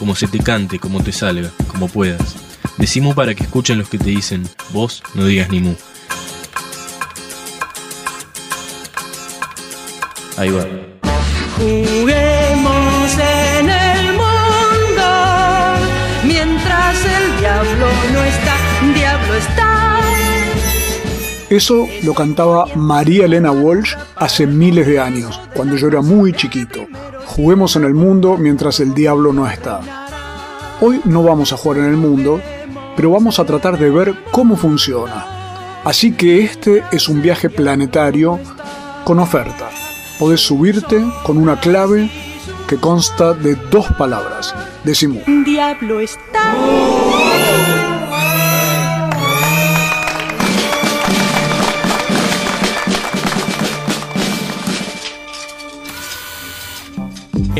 como se te cante, como te salga, como puedas. Decimu para que escuchen los que te dicen, vos no digas ni mu. Ahí va. Juguemos en el mundo mientras el diablo no está, diablo está. Eso lo cantaba María Elena Walsh hace miles de años, cuando yo era muy chiquito. Juguemos en el mundo mientras el diablo no está. Hoy no vamos a jugar en el mundo, pero vamos a tratar de ver cómo funciona. Así que este es un viaje planetario con oferta. Podés subirte con una clave que consta de dos palabras. Decimos. Diablo está.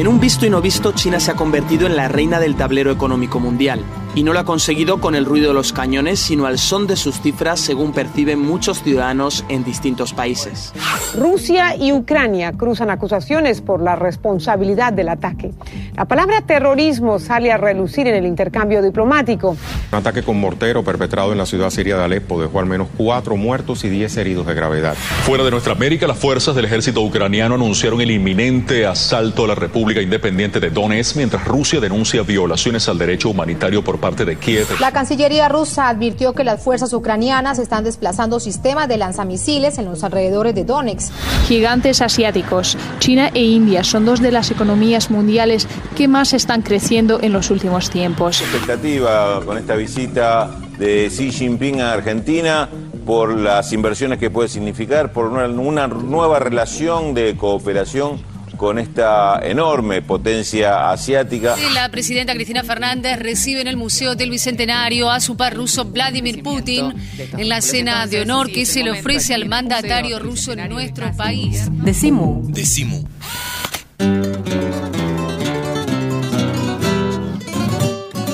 En un visto y no visto, China se ha convertido en la reina del tablero económico mundial. Y no lo ha conseguido con el ruido de los cañones, sino al son de sus cifras, según perciben muchos ciudadanos en distintos países. Rusia y Ucrania cruzan acusaciones por la responsabilidad del ataque. La palabra terrorismo sale a relucir en el intercambio diplomático. Un ataque con mortero perpetrado en la ciudad siria de Alepo dejó al menos cuatro muertos y diez heridos de gravedad. Fuera de nuestra América, las fuerzas del ejército ucraniano anunciaron el inminente asalto a la República Independiente de Donetsk, mientras Rusia denuncia violaciones al derecho humanitario por parte de Kiev. La Cancillería rusa advirtió que las fuerzas ucranianas están desplazando sistemas de lanzamisiles en los alrededores de Donetsk. Gigantes asiáticos, China e India son dos de las economías mundiales que más están creciendo en los últimos tiempos. Expectativa con esta visita de Xi Jinping a Argentina por las inversiones que puede significar, por una, una nueva relación de cooperación con esta enorme potencia asiática. La presidenta Cristina Fernández recibe en el Museo del Bicentenario a su par ruso Vladimir Putin en la cena de honor que se le ofrece al mandatario ruso en nuestro país. Decimu. Decimu.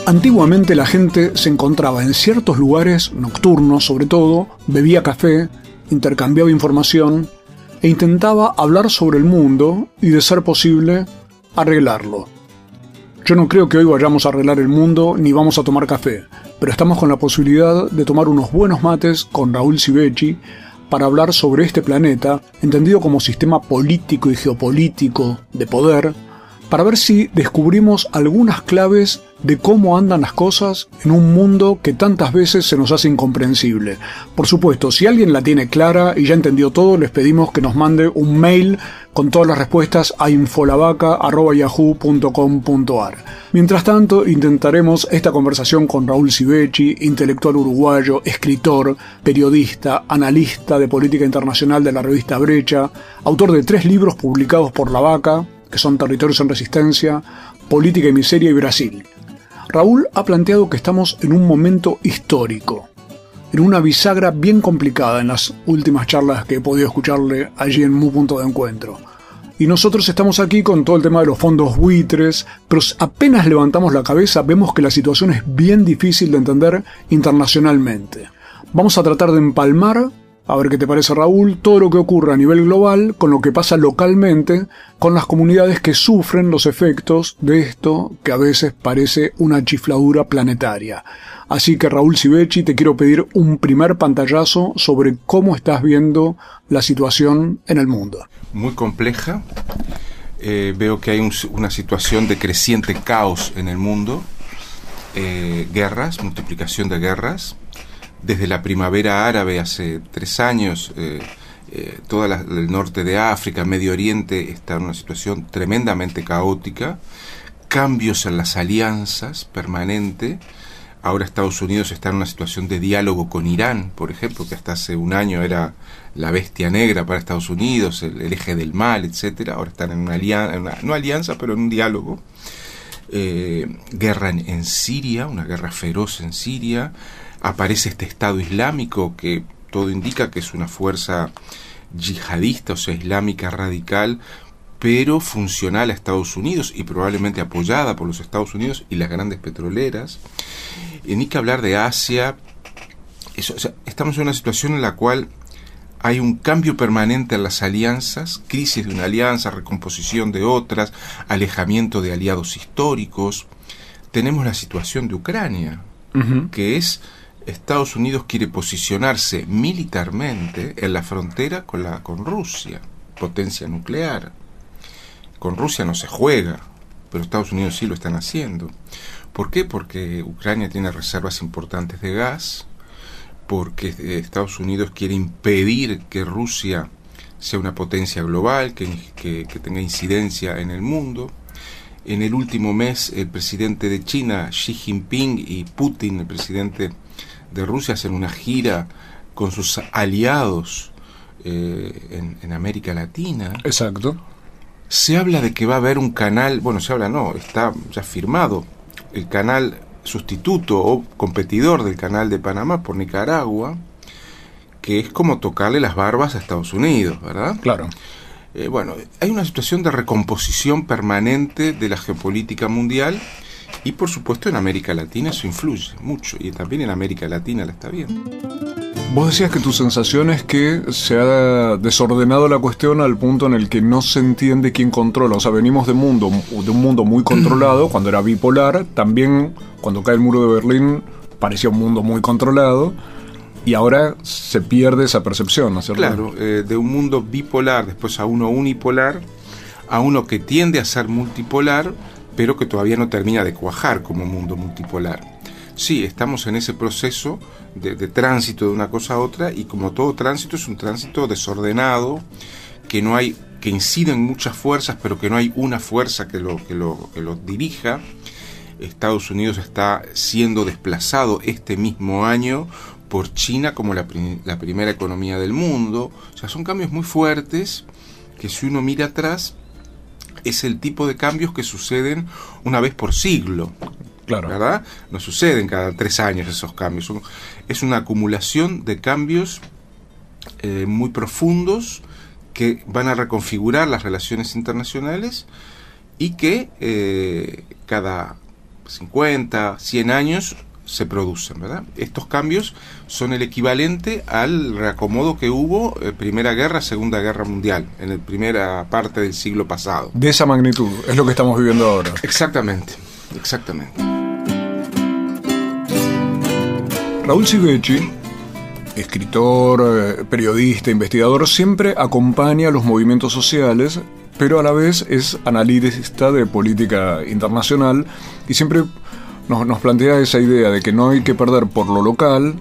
Antiguamente la gente se encontraba en ciertos lugares nocturnos, sobre todo, bebía café, intercambiaba información e intentaba hablar sobre el mundo y, de ser posible, arreglarlo. Yo no creo que hoy vayamos a arreglar el mundo ni vamos a tomar café, pero estamos con la posibilidad de tomar unos buenos mates con Raúl Sivecci para hablar sobre este planeta, entendido como sistema político y geopolítico de poder, para ver si descubrimos algunas claves de cómo andan las cosas en un mundo que tantas veces se nos hace incomprensible. Por supuesto, si alguien la tiene clara y ya entendió todo, les pedimos que nos mande un mail con todas las respuestas a infolavaca.yahoo.com.ar. Mientras tanto, intentaremos esta conversación con Raúl Sivecci, intelectual uruguayo, escritor, periodista, analista de política internacional de la revista Brecha, autor de tres libros publicados por La Vaca, que son Territorios en Resistencia, Política y Miseria y Brasil. Raúl ha planteado que estamos en un momento histórico, en una bisagra bien complicada en las últimas charlas que he podido escucharle allí en Mu Punto de Encuentro. Y nosotros estamos aquí con todo el tema de los fondos buitres, pero apenas levantamos la cabeza vemos que la situación es bien difícil de entender internacionalmente. Vamos a tratar de empalmar a ver qué te parece Raúl, todo lo que ocurre a nivel global con lo que pasa localmente con las comunidades que sufren los efectos de esto que a veces parece una chifladura planetaria. Así que Raúl Sivecci, te quiero pedir un primer pantallazo sobre cómo estás viendo la situación en el mundo. Muy compleja. Eh, veo que hay una situación de creciente caos en el mundo. Eh, guerras, multiplicación de guerras desde la primavera árabe hace tres años, eh, eh, toda el norte de África, Medio Oriente está en una situación tremendamente caótica, cambios en las alianzas permanente. Ahora Estados Unidos está en una situación de diálogo con Irán, por ejemplo, que hasta hace un año era la bestia negra para Estados Unidos, el, eje del mal, etcétera. Ahora están en una alianza, no alianza, pero en un diálogo. eh, guerra en, en Siria, una guerra feroz en Siria, aparece este Estado Islámico que todo indica que es una fuerza yihadista, o sea, islámica radical, pero funcional a Estados Unidos y probablemente apoyada por los Estados Unidos y las grandes petroleras. Y ni que hablar de Asia. Eso, o sea, estamos en una situación en la cual hay un cambio permanente en las alianzas, crisis de una alianza, recomposición de otras, alejamiento de aliados históricos. Tenemos la situación de Ucrania, que es Estados Unidos quiere posicionarse militarmente en la frontera con, la, con Rusia, potencia nuclear. Con Rusia no se juega, pero Estados Unidos sí lo están haciendo. ¿Por qué? Porque Ucrania tiene reservas importantes de gas, porque Estados Unidos quiere impedir que Rusia sea una potencia global, que, que, que tenga incidencia en el mundo. En el último mes, el presidente de China, Xi Jinping, y Putin, el presidente de Rusia, hacen una gira con sus aliados eh, en, en, América Latina. Exacto. Se habla de que va a haber un canal, bueno, se habla no, está ya firmado, el canal sustituto o competidor del canal de Panamá por Nicaragua, que es como tocarle las barbas a Estados Unidos, ¿verdad? Claro. Eh, bueno, hay una situación de recomposición permanente de la geopolítica mundial y por supuesto en América Latina eso influye mucho y también en América Latina la está viendo. Vos decías que tu sensación es que se ha desordenado la cuestión al punto en el que no se entiende quién controla. O sea, venimos de, mundo, de un mundo muy controlado cuando era bipolar. También cuando cae el muro de Berlín parecía un mundo muy controlado. Y ahora se pierde esa percepción, ¿no es cierto? Claro, eh, de un mundo bipolar, después a uno unipolar, a uno que tiende a ser multipolar, pero que todavía no termina de cuajar como mundo multipolar. Sí, estamos en ese proceso de, tránsito de una cosa a otra y como todo tránsito es un tránsito desordenado, que no hay que inciden muchas fuerzas, pero que no hay una fuerza que lo, que lo, que dirija. Estados Unidos está siendo desplazado este mismo año por China como la, la primera economía del mundo. O sea, son cambios muy fuertes que si uno mira atrás es el tipo de cambios que suceden una vez por siglo. Claro. ¿Verdad? No suceden cada tres años esos cambios. Son, es una acumulación de cambios eh, muy profundos que van a reconfigurar las relaciones internacionales y que eh, cada 50, 100 años se producen, ¿verdad? Estos cambios son el equivalente al reacomodo que hubo en Primera Guerra, Segunda Guerra Mundial, en la primera parte del siglo pasado. De esa magnitud, es lo que estamos viviendo ahora. Exactamente, exactamente. Raúl Sivechi, escritor, periodista, investigador, siempre acompaña a los movimientos sociales, pero a la vez es analista de política internacional y siempre nos, plantea esa idea de que no hay que perder por lo local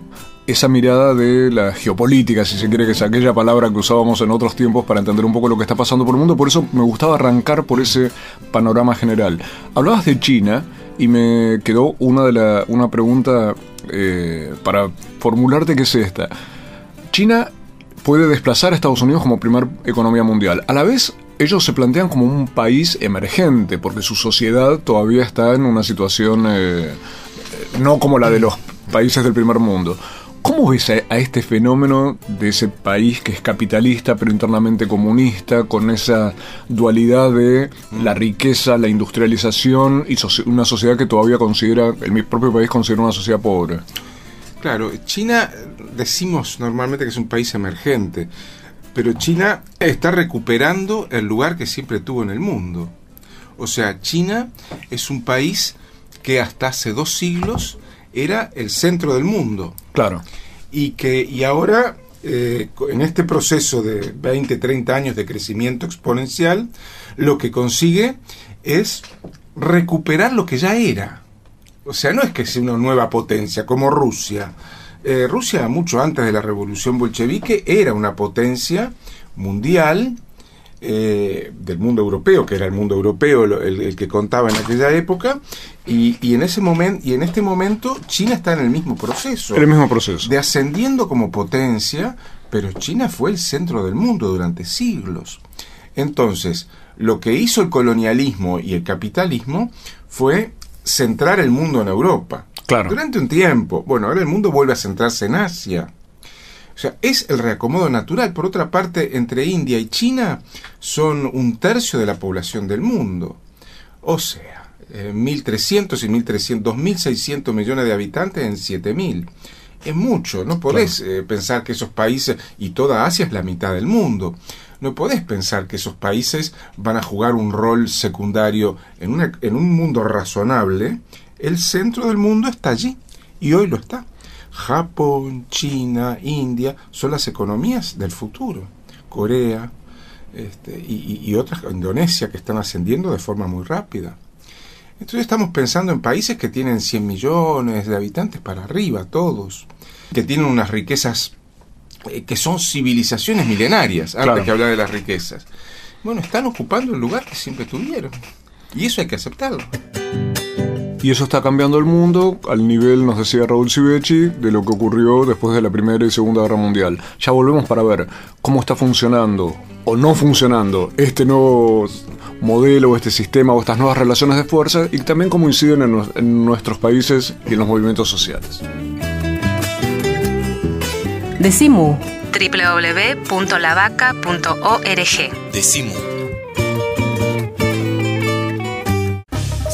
esa mirada de la geopolítica, si se quiere que es aquella palabra que usábamos en otros tiempos para entender un poco lo que está pasando por el mundo. Por eso me gustaba arrancar por ese panorama general. Hablabas de China y me quedó una, de la, una pregunta eh, para formularte que es esta. China puede desplazar a Estados Unidos como primer economía mundial. A la vez, ellos se plantean como un país emergente, porque su sociedad todavía está en una situación eh, no como la de los países del primer mundo. ¿Cómo ves a, este fenómeno de ese país que es capitalista pero internamente comunista, con esa dualidad de la riqueza, la industrialización y una sociedad que todavía considera, el propio país considera una sociedad pobre? Claro, China decimos normalmente que es un país emergente, pero China está recuperando el lugar que siempre tuvo en el mundo. O sea, China es un país que hasta hace dos siglos era el centro del mundo. Claro. Y que y ahora, eh, en este proceso de 20, 30 años de crecimiento exponencial, lo que consigue es recuperar lo que ya era. O sea, no es que sea una nueva potencia como Rusia. Eh, Rusia, mucho antes de la revolución bolchevique, era una potencia mundial eh, del mundo europeo, que era el mundo europeo el, el que contaba en aquella época, y, y, en ese momento y en este momento China está en el mismo proceso, el mismo proceso, de ascendiendo como potencia, pero China fue el centro del mundo durante siglos. Entonces, lo que hizo el colonialismo y el capitalismo fue centrar el mundo en Europa. Claro. Durante un tiempo. Bueno, ahora el mundo vuelve a centrarse en Asia. O sea, es el reacomodo natural. Por otra parte, entre India y China son un tercio de la población del mundo. O sea, eh, 1.300 y 1.300, 2.600 millones de habitantes en 7.000. Es mucho, no podés eh, pensar que esos países, y toda Asia es la mitad del mundo, no podés pensar que esos países van a jugar un rol secundario en, una- en un mundo razonable. El centro del mundo está allí, y hoy lo está. Japón, China, India son las economías del futuro. Corea este, y, otras, Indonesia, que están ascendiendo de forma muy rápida. Entonces estamos pensando en países que tienen 100 millones de habitantes para arriba, todos, que tienen unas riquezas eh, que son civilizaciones milenarias, antes Claro. que hablar de las riquezas. Bueno, están ocupando el lugar que siempre tuvieron. Y eso hay que aceptarlo. Y eso está cambiando el mundo al nivel, nos decía Raúl Civechi, de lo que ocurrió después de la Primera y Segunda Guerra Mundial. Ya volvemos para ver cómo está funcionando o no funcionando este nuevo modelo, este sistema o estas nuevas relaciones de fuerza y también cómo inciden en, en nuestros países y en los movimientos sociales. Decimu. www.lavaca.org. Decimu.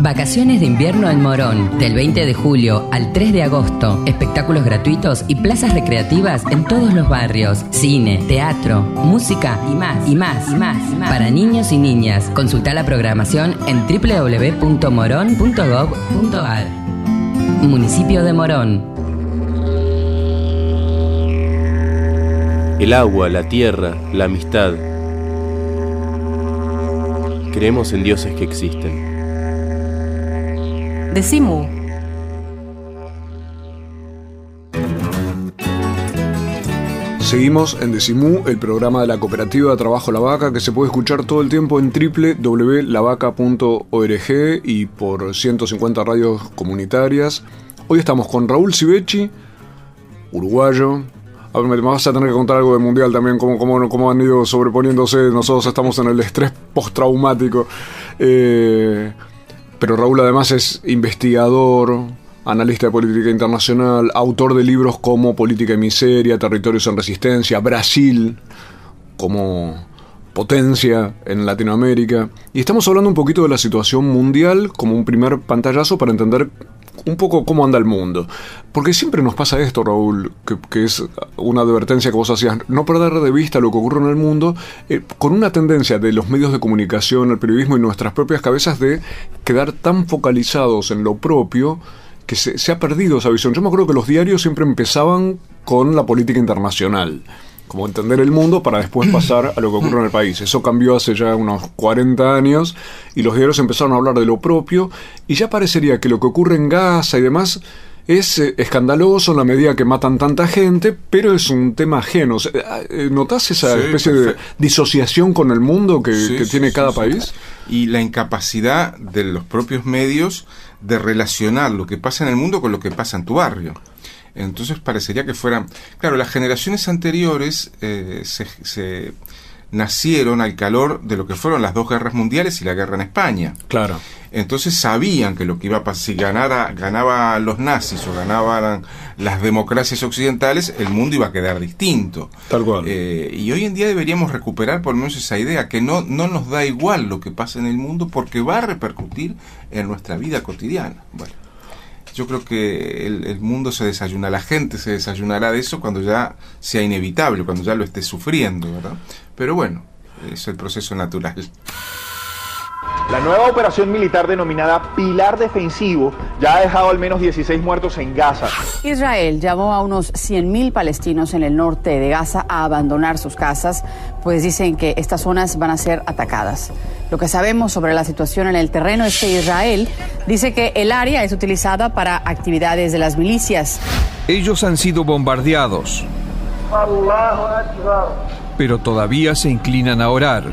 Vacaciones de invierno en Morón, del 20 de julio al 3 de agosto. Espectáculos gratuitos y plazas recreativas en todos los barrios. Cine, teatro, música y más, y más, y más, y más. Para niños y niñas. Consulta la programación en www.moron.gov.ar. Municipio de Morón. El agua, la tierra, la amistad. Creemos en dioses que existen. Decimu. Seguimos en Decimú, el programa de la cooperativa de trabajo La Vaca, que se puede escuchar todo el tiempo en www.lavaca.org y por 150 radios comunitarias. Hoy estamos con Raúl Civechi, uruguayo. A ver, me vas a tener que contar algo del mundial también, cómo, cómo, cómo han ido sobreponiéndose. Nosotros estamos en el estrés postraumático. Eh, pero Raúl además es investigador, analista de política internacional, autor de libros como Política y Miseria, Territorios en Resistencia, Brasil como potencia en Latinoamérica. Y estamos hablando un poquito de la situación mundial como un primer pantallazo para entender un poco cómo anda el mundo. Porque siempre nos pasa esto, Raúl, que, es una advertencia que vos hacías, no perder de vista lo que ocurre en el mundo, eh, con una tendencia de los medios de comunicación, el periodismo y nuestras propias cabezas de quedar tan focalizados en lo propio que se, se ha perdido esa visión. Yo me acuerdo que los diarios siempre empezaban con la política internacional como entender el mundo para después pasar a lo que ocurre en el país. Eso cambió hace ya unos 40 años y los diarios empezaron a hablar de lo propio y ya parecería que lo que ocurre en Gaza y demás es eh, escandaloso en la medida que matan tanta gente, pero es un tema ajeno. O sea, eh, ¿Notás esa Sí, especie de disociación con el mundo que, Sí, que sí, tiene cada país? Y la incapacidad de los propios medios de relacionar lo que pasa en el mundo con lo que pasa en tu barrio. Entonces parecería que fueran... Claro, las generaciones anteriores eh, se, se nacieron al calor de lo que fueron las dos guerras mundiales y la guerra en España. Claro. Entonces sabían que lo que iba a pasar, si ganara, ganaban los nazis o ganaban las democracias occidentales, el mundo iba a quedar distinto. Tal cual. Eh, y hoy en día deberíamos recuperar por lo menos esa idea, que no, no nos da igual lo que pasa en el mundo porque va a repercutir en nuestra vida cotidiana. Bueno, yo creo que el, el, mundo se desayuna, la gente se desayunará de eso cuando ya sea inevitable, cuando ya lo esté sufriendo, ¿verdad? Pero bueno, es el proceso natural. La nueva operación militar denominada Pilar Defensivo ya ha dejado al menos 16 muertos en Gaza. Israel llamó a unos 100.000 palestinos en el norte de Gaza a abandonar sus casas, pues dicen que estas zonas van a ser atacadas. Lo que sabemos sobre la situación en el terreno es que Israel dice que el área es utilizada para actividades de las milicias. Ellos han sido bombardeados, pero todavía se inclinan a orar.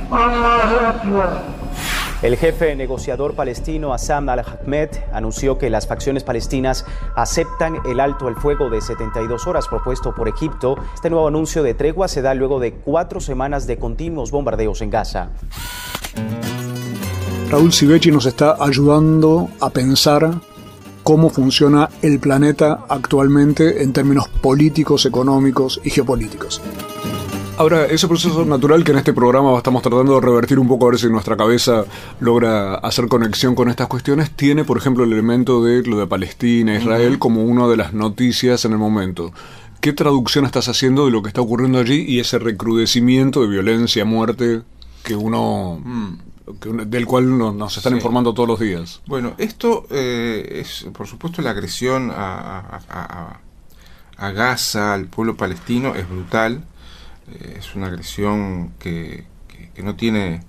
El jefe negociador palestino Assam al-Ahmed anunció que las facciones palestinas aceptan el alto el fuego de 72 horas propuesto por Egipto. Este nuevo anuncio de tregua se da luego de cuatro semanas de continuos bombardeos en Gaza. Raúl Sivechi nos está ayudando a pensar cómo funciona el planeta actualmente en términos políticos, económicos y geopolíticos. Ahora, ese proceso natural que en este programa estamos tratando de revertir un poco a ver si nuestra cabeza logra hacer conexión con estas cuestiones, tiene, por ejemplo, el elemento de lo de Palestina, Israel, como una de las noticias en el momento. ¿Qué traducción estás haciendo de lo que está ocurriendo allí y ese recrudecimiento de violencia, muerte que uno... Que, del cual nos, nos están sí. informando todos los días. Bueno, esto eh, es, por supuesto, la agresión a, a, a, a Gaza, al pueblo palestino, es brutal es una agresión que, que, no tiene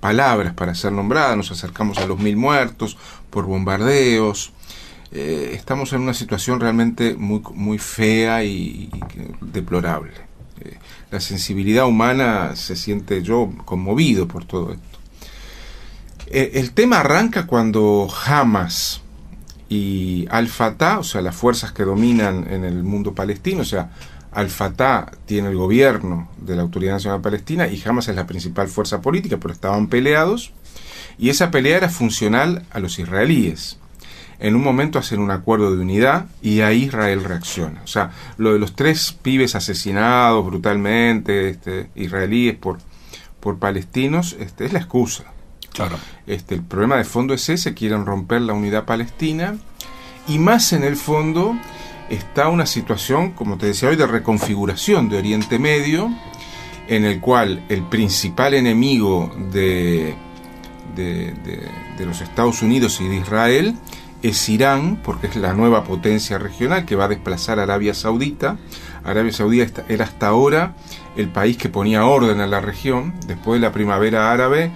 palabras para ser nombrada, nos acercamos a los mil muertos por bombardeos, eh, estamos en una situación realmente muy, muy fea y, y deplorable. Eh, la sensibilidad humana se siente yo conmovido por todo esto. Eh, el tema arranca cuando Hamas y Al-Fatah, o sea, las fuerzas que dominan en el mundo palestino, o sea, al-Fatah tiene el gobierno de la Autoridad Nacional Palestina y Hamas es la principal fuerza política, pero estaban peleados y esa pelea era funcional a los israelíes. En un momento hacen un acuerdo de unidad y ahí Israel reacciona. O sea, lo de los tres pibes asesinados brutalmente, este, israelíes por, por palestinos, este, es la excusa. Claro. Este, el problema de fondo es ese, quieren romper la unidad palestina y más en el fondo está una situación, como te decía hoy, de reconfiguración de Oriente Medio, en el cual el principal enemigo de, de, de, los Estados Unidos y de Israel es Irán, porque es la nueva potencia regional que va a desplazar a Arabia Saudita. Arabia Saudita era hasta ahora el país que ponía orden en la región, después de la primavera árabe,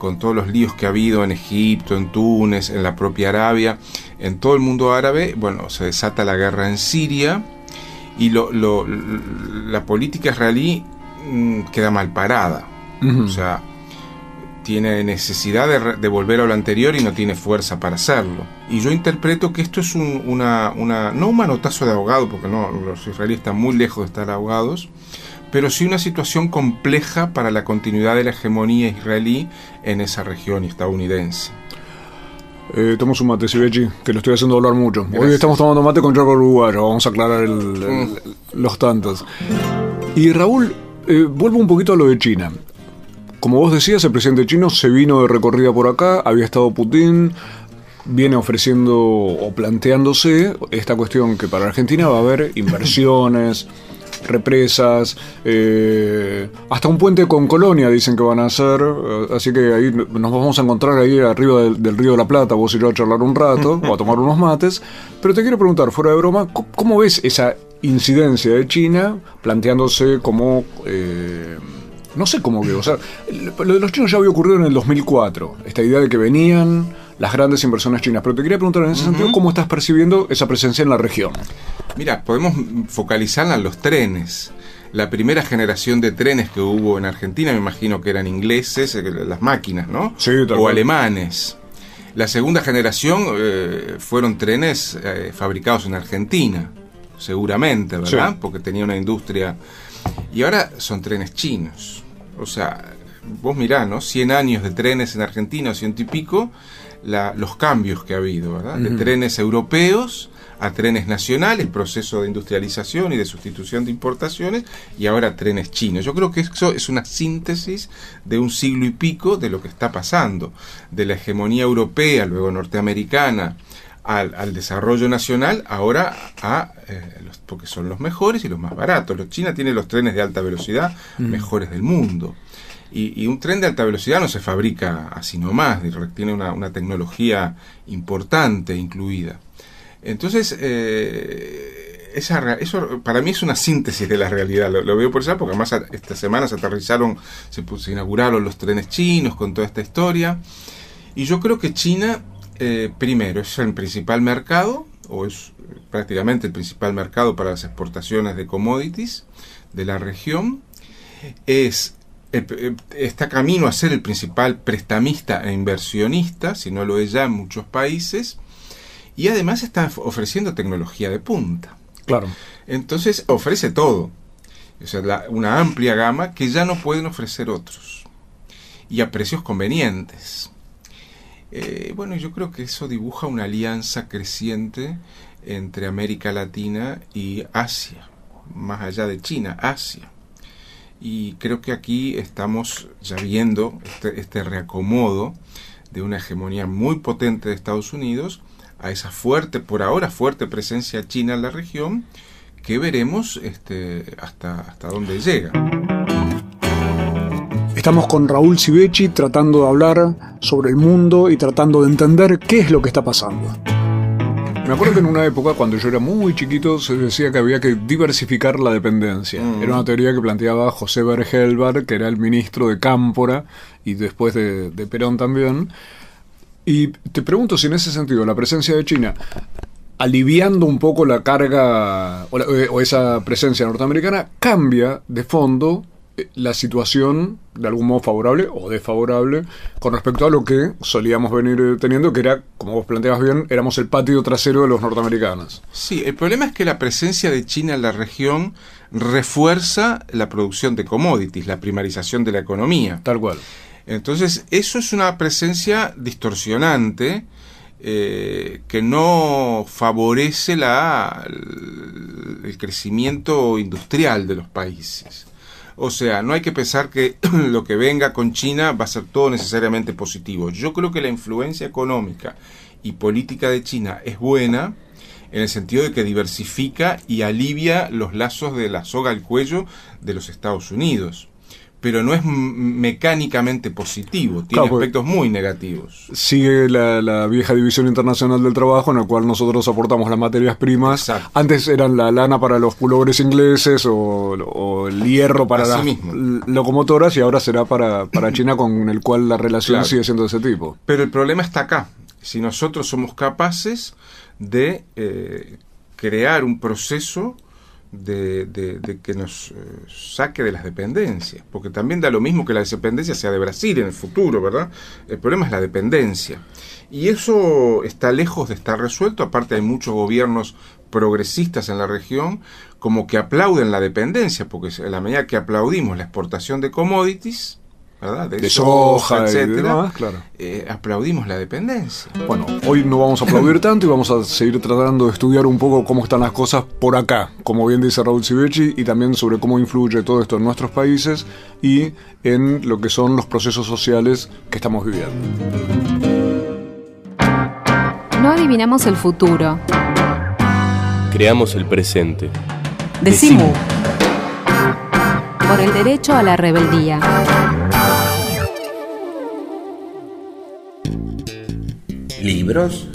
con todos los líos que ha habido en Egipto, en Túnez, en la propia Arabia, en todo el mundo árabe, bueno, se desata la guerra en Siria y lo, lo, la política israelí mmm, queda mal parada. Uh -huh. O sea, tiene necesidad de, de, volver a lo anterior y no tiene fuerza para hacerlo. Y yo interpreto que esto es un, una, una, no un manotazo de ahogado, porque no, los israelíes están muy lejos de estar ahogados, pero sí una situación compleja para la continuidad de la hegemonía israelí en esa región estadounidense. Eh, tomo un mate, Sibechi, que lo estoy haciendo hablar mucho. Hoy estamos tomando mate con Jaco Uruguayo, vamos a aclarar el, el, mm. los tantos. Y Raúl, eh, vuelvo un poquito a lo de China. Como vos decías, el presidente chino se vino de recorrida por acá, había estado Putin, viene ofreciendo o planteándose esta cuestión que para Argentina va a haber inversiones. represas, eh, hasta un puente con Colonia dicen que van a hacer, eh, así que ahí nos vamos a encontrar ahí arriba del, del, Río de la Plata, vos y yo a charlar un rato, o a tomar unos mates, pero te quiero preguntar, fuera de broma, ¿cómo, ves esa incidencia de China planteándose como... Eh, no sé cómo veo, o sea, lo de los chinos ya había ocurrido en el 2004, esta idea de que venían las grandes inversiones chinas, pero te quería preguntar en ese uh -huh. sentido, ¿cómo estás percibiendo esa presencia en la región? Mira, podemos focalizarla en los trenes. La primera generación de trenes que hubo en Argentina, me imagino que eran ingleses, eh, las máquinas, ¿no? Sí, o cual. alemanes. La segunda generación eh, fueron trenes eh, fabricados en Argentina, seguramente, ¿verdad? Sí. Porque tenía una industria. Y ahora son trenes chinos. O sea, vos mirá, ¿no? 100 años de trenes en Argentina, ciento y pico, la, los cambios que ha habido, ¿verdad? Uh -huh. De trenes europeos a trenes nacionales, proceso de industrialización y de sustitución de importaciones, y ahora trenes chinos. Yo creo que eso es una síntesis de un siglo y pico de lo que está pasando, de la hegemonía europea, luego norteamericana, al, desarrollo nacional, ahora a, eh, los, porque son los mejores y los más baratos. China tiene los trenes de alta velocidad Mm. mejores del mundo. Y, un tren de alta velocidad no se fabrica así nomás, tiene una, una tecnología importante incluida. Entonces, eh, eso para mí es una síntesis de la realidad, lo, veo por eso, porque además esta semana se aterrizaron, se, inauguraron los trenes chinos con toda esta historia. Y yo creo que China, eh, primero, es el principal mercado, o es prácticamente el principal mercado para las exportaciones de commodities de la región. Es, eh, eh, está camino a ser el principal prestamista e inversionista, si no lo es ya en muchos países. Y además está of- ofreciendo tecnología de punta. Claro. Entonces ofrece todo. O sea, la- una amplia gama que ya no pueden ofrecer otros. Y a precios convenientes. Eh, bueno, yo creo que eso dibuja una alianza creciente entre América Latina y Asia, más allá de China, Asia. Y creo que aquí estamos ya viendo este, este reacomodo de una hegemonía muy potente de Estados Unidos a esa fuerte, por ahora fuerte presencia china en la región, que veremos este, hasta, hasta dónde llega. Estamos con Raúl Civechi tratando de hablar sobre el mundo y tratando de entender qué es lo que está pasando. Me acuerdo que en una época, cuando yo era muy chiquito, se decía que había que diversificar la dependencia. Mm. Era una teoría que planteaba José Bergelbar, que era el ministro de Cámpora y después de, de Perón también. Y te pregunto si en ese sentido la presencia de China, aliviando un poco la carga o, la- o esa presencia norteamericana, cambia de fondo eh, la situación de algún modo favorable o desfavorable con respecto a lo que solíamos venir eh, teniendo, que era, como vos planteabas bien, éramos el patio trasero de los norteamericanos. Sí, el problema es que la presencia de China en la región refuerza la producción de commodities, la primarización de la economía. Tal cual. Entonces, eso es una presencia distorsionante eh, que no favorece la, el crecimiento industrial de los países. O sea, no hay que pensar que lo que venga con China va a ser todo necesariamente positivo. Yo creo que la influencia económica y política de China es buena en el sentido de que diversifica y alivia los lazos de la soga al cuello de los Estados Unidos. Pero no es mecánicamente positivo, tiene Claro, aspectos muy negativos. Sigue la, la vieja división internacional del trabajo en la cual nosotros aportamos las materias primas. Antes eran la lana para los pulobres ingleses o, o el hierro para Así las mismo. locomotoras y ahora será para, para China con el cual la relación Claro. sigue siendo de ese tipo. Pero el problema está acá. Si nosotros somos capaces de eh, crear un proceso de, que nos eh, saque de las dependencias, porque también da lo mismo que la dependencia sea de Brasil en el futuro, ¿verdad? El problema es la dependencia. Y eso está lejos de estar resuelto, aparte hay muchos gobiernos progresistas en la región como que aplauden la dependencia, porque en la medida que aplaudimos la exportación de commodities, ¿verdad? De soja y demás, claro. eh, aplaudimos la dependencia. Bueno, hoy no vamos a aplaudir tanto y vamos a seguir tratando de estudiar un poco cómo están las cosas por acá, como bien dice Raúl Civechi, y también sobre cómo influye todo esto en nuestros países y en lo que son los procesos sociales que estamos viviendo. No adivinamos el futuro. Creamos el presente. Decimu. Por el derecho a la rebeldía. Libros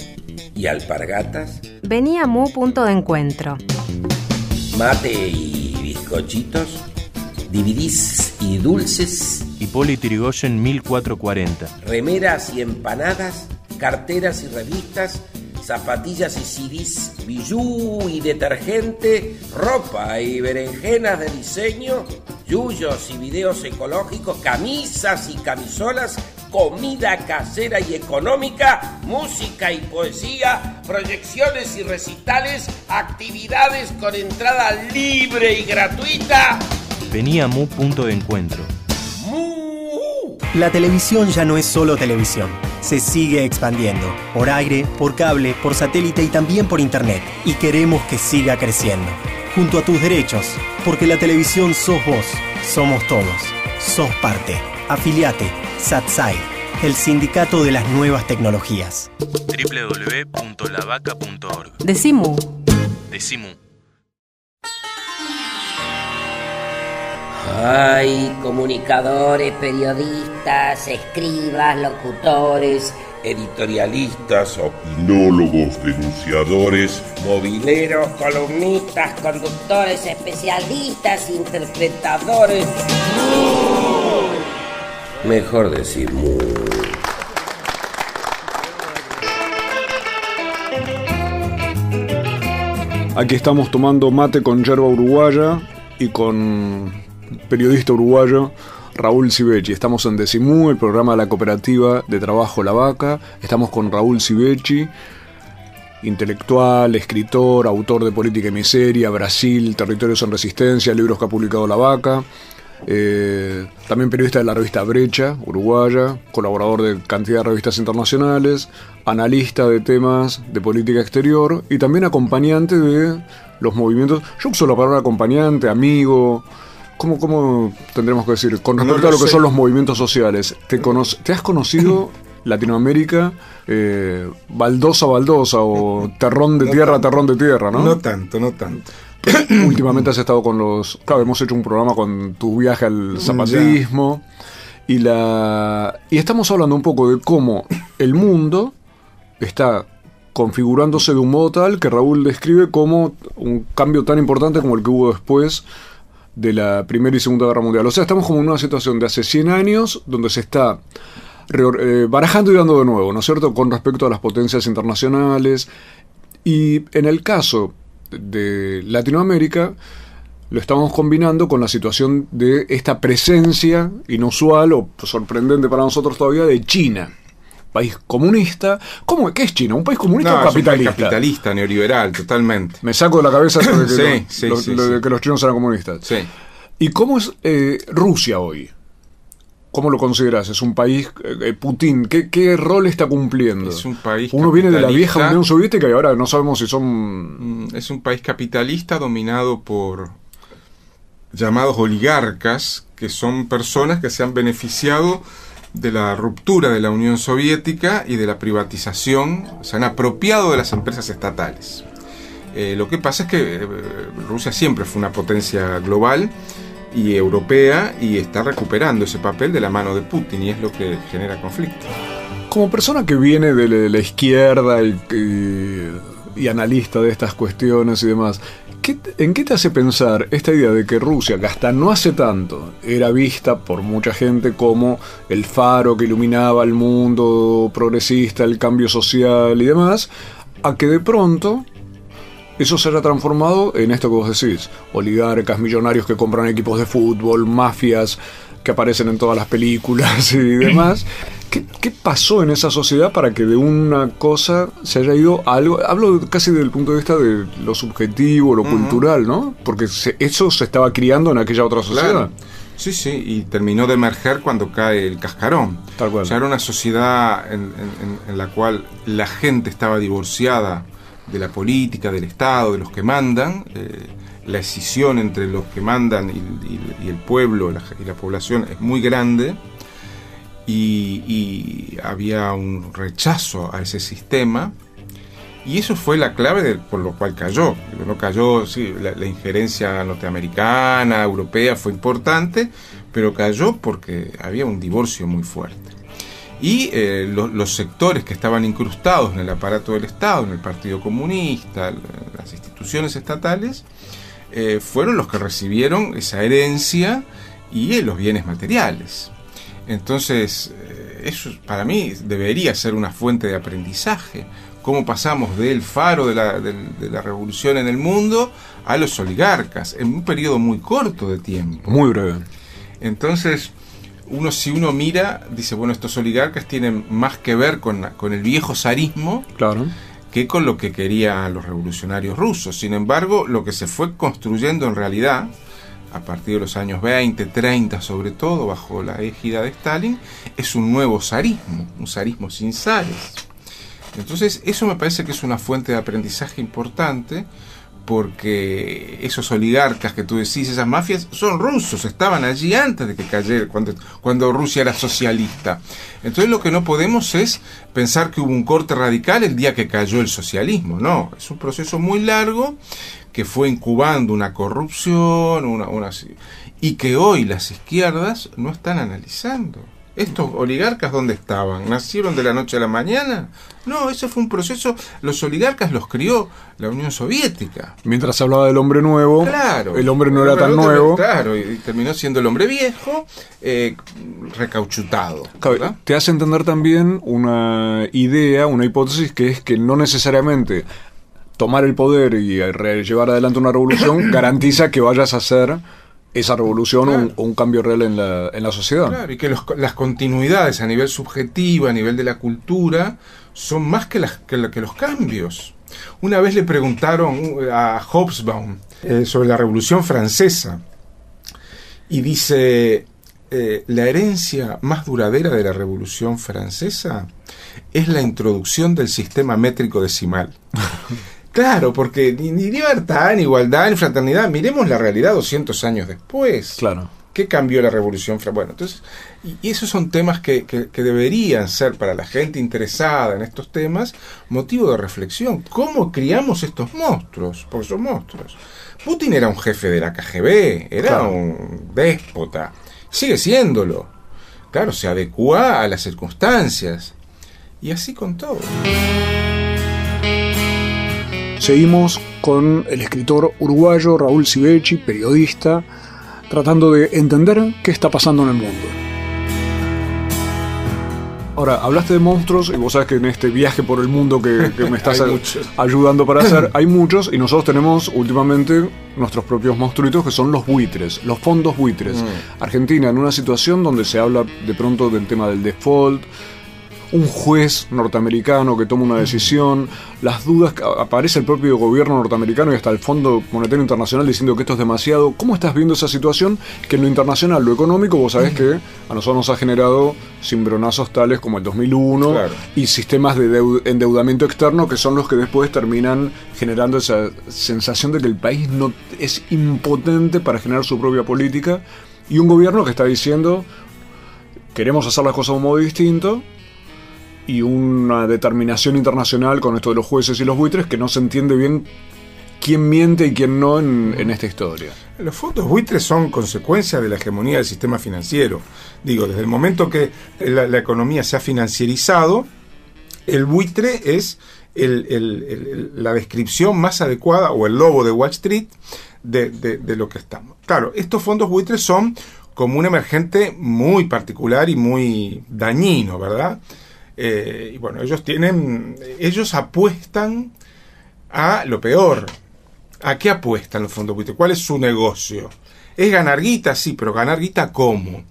y alpargatas, Venía Mu punto de encuentro. mate y bizcochitos, DVDs y dulces, Hipólito Yrigoyen 1440. remeras y empanadas, carteras y revistas, zapatillas y CDs, bijú y detergente, ropa y berenjenas de diseño, yuyos y videos ecológicos, camisas y camisolas, comida casera y económica, música y poesía, proyecciones y recitales, actividades con entrada libre y gratuita. Venía Mu punto de encuentro. La televisión ya no es solo televisión. Se sigue expandiendo. Por aire, por cable, por satélite y también por internet. Y queremos que siga creciendo. Junto a tus derechos. Porque la televisión sos vos. Somos todos. Sos parte. Afiliate. Satsai. el sindicato de las nuevas tecnologías. www.lavaca.org Decimu. Decimu. Hay comunicadores, periodistas, escribas, locutores, editorialistas, opinólogos, denunciadores, mobileros, columnistas, conductores, especialistas, interpretadores. Mejor decir mu. Aquí estamos tomando mate con yerba uruguaya y con periodista uruguayo Raúl Civechi. Estamos en Decimú, el programa de la cooperativa de trabajo La Vaca. Estamos con Raúl Civechi, intelectual, escritor, autor de Política y Miseria, Brasil, Territorios en Resistencia, libros que ha publicado La Vaca. Eh, también periodista de la revista Brecha, uruguaya, colaborador de cantidad de revistas internacionales, analista de temas de política exterior y también acompañante de los movimientos. Yo uso la palabra acompañante, amigo. ¿Cómo, cómo tendremos que decir? Con respecto No a lo que son los movimientos sociales, ¿te, ¿te has conocido Latinoamérica eh, baldosa, baldosa o terrón de No tierra, tanto. terrón de tierra, ¿no? No tanto, no tanto. Últimamente has estado con los. Claro, hemos hecho un programa con tu viaje al zapatismo. Y la. Y estamos hablando un poco de cómo el mundo está configurándose de un modo tal que Raúl describe como un cambio tan importante como el que hubo después de la Primera y Segunda Guerra Mundial. O sea, estamos como en una situación de hace 100 años donde se está eh, barajando y dando de nuevo, ¿no es cierto?, con respecto a las potencias internacionales. Y en el caso de Latinoamérica, lo estamos combinando con la situación de esta presencia inusual o sorprendente para nosotros todavía de China. País comunista. ¿Cómo, ¿Qué es China? ¿Un país comunista No, o es un país capitalista? capitalista, neoliberal, totalmente. Me saco de la cabeza eso de que, Sí, lo- sí, lo- sí, lo sí. de que los chinos eran comunistas. Sí. ¿Y cómo es eh, Rusia hoy? ¿Cómo lo consideras? ¿Es un país, eh, eh, Putin, ¿qué, qué rol está cumpliendo? Es un país Uno viene de la vieja capitalista. Unión Soviética y ahora no sabemos si son... Mm, Es un país capitalista dominado por llamados oligarcas, que son personas que se han beneficiado de la ruptura de la Unión Soviética y de la privatización, se han apropiado de las empresas estatales. Eh, lo que pasa es que eh, Rusia siempre fue una potencia global y europea y está recuperando ese papel de la mano de Putin y es lo que genera conflicto. Como persona que viene de la, izquierda y analista de estas cuestiones y demás, ¿qué- ¿en qué te hace pensar esta idea de que Rusia, que hasta no hace tanto era vista por mucha gente como el faro que iluminaba el mundo progresista, el cambio social y demás, a que de pronto eso se haya transformado en esto que vos decís, oligarcas, millonarios que compran equipos de fútbol, mafias que aparecen en todas las películas y demás. ¿Qué, qué pasó en esa sociedad para que de una cosa se haya ido a algo? Hablo casi desde el punto de vista de lo subjetivo, lo cultural, ¿no? Porque se- eso se estaba criando en aquella otra sociedad. Claro. Sí, sí, y terminó de emerger cuando cae el cascarón. Tal cual. O sea, era una sociedad en, en- en- en la cual la gente estaba divorciada de la política, del Estado, de los que mandan. eh, la escisión entre los que mandan y, y- y el pueblo la- y la población es muy grande. Y, había un rechazo a ese sistema. Y eso fue la clave por lo cual cayó. No cayó, sí, la, injerencia norteamericana, europea fue importante, pero cayó porque había un divorcio muy fuerte. Y eh, lo- los sectores que estaban incrustados en el aparato del Estado, en el Partido Comunista, las instituciones estatales, eh, fueron los que recibieron esa herencia y eh, los bienes materiales. Entonces, eh, eso para mí debería ser una fuente de aprendizaje. Cómo pasamos del faro de la, del- de la revolución en el mundo a los oligarcas en un periodo muy corto de tiempo. Muy breve. Entonces, uno si uno mira, dice, bueno, estos oligarcas tienen más que ver con, con el viejo zarismo Claro. que con lo que querían los revolucionarios rusos. Sin embargo, lo que se fue construyendo en realidad, a partir de los años 20, 30 sobre todo, bajo la égida de Stalin, es un nuevo zarismo, un zarismo sin zares. Entonces, eso me parece que es una fuente de aprendizaje importante, porque esos oligarcas que tú decís, esas mafias, son rusos, estaban allí antes de que cayera, cuando, cuando Rusia era socialista. Entonces lo que no podemos es pensar que hubo un corte radical el día que cayó el socialismo, no, es un proceso muy largo que fue incubando una corrupción, una, una, y que hoy las izquierdas no están analizando. ¿Estos oligarcas dónde estaban? ¿Nacieron de la noche a la mañana? No, ese fue un proceso, los oligarcas los crió la Unión Soviética. Mientras hablaba del hombre nuevo, claro, el hombre no era tan nuevo. Claro, y terminó siendo el hombre viejo, eh, recauchutado. Te hace entender también una idea, una hipótesis que es que no necesariamente tomar el poder y llevar adelante una revolución garantiza que vayas a hacer esa revolución un, cambio real en la, en la sociedad. Claro, y que las continuidades a nivel subjetivo, a nivel de la cultura, son más que, las, que, los cambios. Una vez le preguntaron uh, a Hobsbawm eh, sobre la Revolución Francesa y dice, eh, la herencia más duradera de la Revolución Francesa es la introducción del sistema métrico decimal. Claro, porque ni, libertad, ni igualdad, ni fraternidad. Miremos la realidad 200 años después. Claro. ¿Qué cambió la revolución? Bueno, entonces, y, esos son temas que, que, deberían ser para la gente interesada en estos temas motivo de reflexión. ¿Cómo criamos estos monstruos? Porque son monstruos. Putin era un jefe de la KGB, era un déspota, sigue siéndolo. Claro, se adecua a las circunstancias. Y así con todo. Seguimos con el escritor uruguayo Raúl Sivechi, periodista, tratando de entender qué está pasando en el mundo. Ahora, hablaste de monstruos y vos sabes que en este viaje por el mundo que, me estás ayudando para hacer, hay muchos y nosotros tenemos últimamente nuestros propios monstruitos que son los buitres, los fondos buitres. Mm. Argentina en una situación donde se habla de pronto del tema del default, un juez norteamericano que toma una decisión, las dudas, aparece el propio gobierno norteamericano y hasta el Fondo Monetario Internacional diciendo que esto es demasiado. ¿Cómo estás viendo esa situación? Que en lo internacional, lo económico, vos sabés que a nosotros nos ha generado cimbronazos tales como el 2001 y sistemas de endeudamiento externo que son los que después terminan generando esa sensación de que el país no es impotente para generar su propia política y un gobierno que está diciendo queremos hacer las cosas de un modo distinto y una determinación internacional con esto de los jueces y los buitres que no se entiende bien quién miente y quién no en, esta historia. Los fondos buitres son consecuencia de la hegemonía del sistema financiero. Digo, desde el momento que la, economía se ha financierizado, el buitre es la descripción más adecuada o el lobo de Wall Street de lo que estamos. Claro, estos fondos buitres son como un emergente muy particular y muy dañino, ¿verdad? Eh, y bueno, ellos tienen, ellos apuestan a lo peor. ¿A qué apuestan los fondos buitres? ¿Cuál es su negocio? Es ganar guita, sí, pero ganar guita ¿cómo?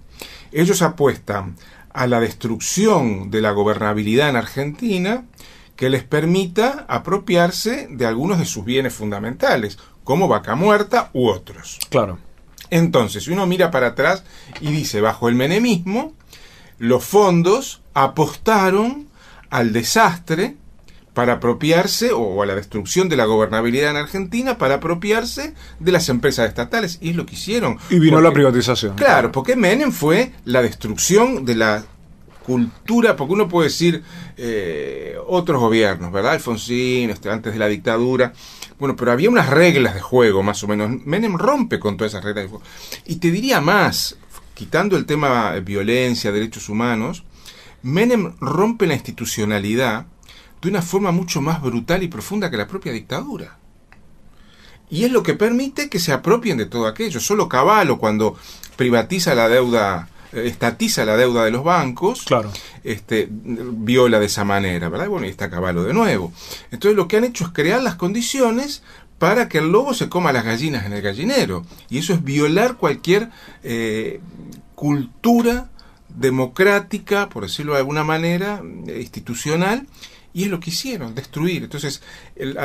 Ellos apuestan a la destrucción de la gobernabilidad en Argentina que les permita apropiarse de algunos de sus bienes fundamentales, como vaca muerta u otros. Claro. Entonces, si uno mira para atrás y dice, bajo el menemismo, los fondos apostaron al desastre para apropiarse o a la destrucción de la gobernabilidad en Argentina para apropiarse de las empresas estatales y es lo que hicieron. Y vino la privatización. Claro, porque Menem fue la destrucción de la cultura, porque uno puede decir eh, otros gobiernos, ¿verdad? Alfonsín, este, antes de la dictadura. Bueno, pero había unas reglas de juego, más o menos. Menem rompe con todas esas reglas de juego. Y te diría más, quitando el tema de violencia, derechos humanos, Menem rompe la institucionalidad de una forma mucho más brutal y profunda que la propia dictadura. Y es lo que permite que se apropien de todo aquello. Solo Caballo, cuando privatiza la deuda, eh, estatiza la deuda de los bancos, claro. este, viola de esa manera, ¿verdad? Bueno, y está Caballo de nuevo. Entonces lo que han hecho es crear las condiciones para que el lobo se coma las gallinas en el gallinero. Y eso es violar cualquier eh, cultura democrática, por decirlo de alguna manera, eh, institucional, y es lo que hicieron, destruir. Entonces,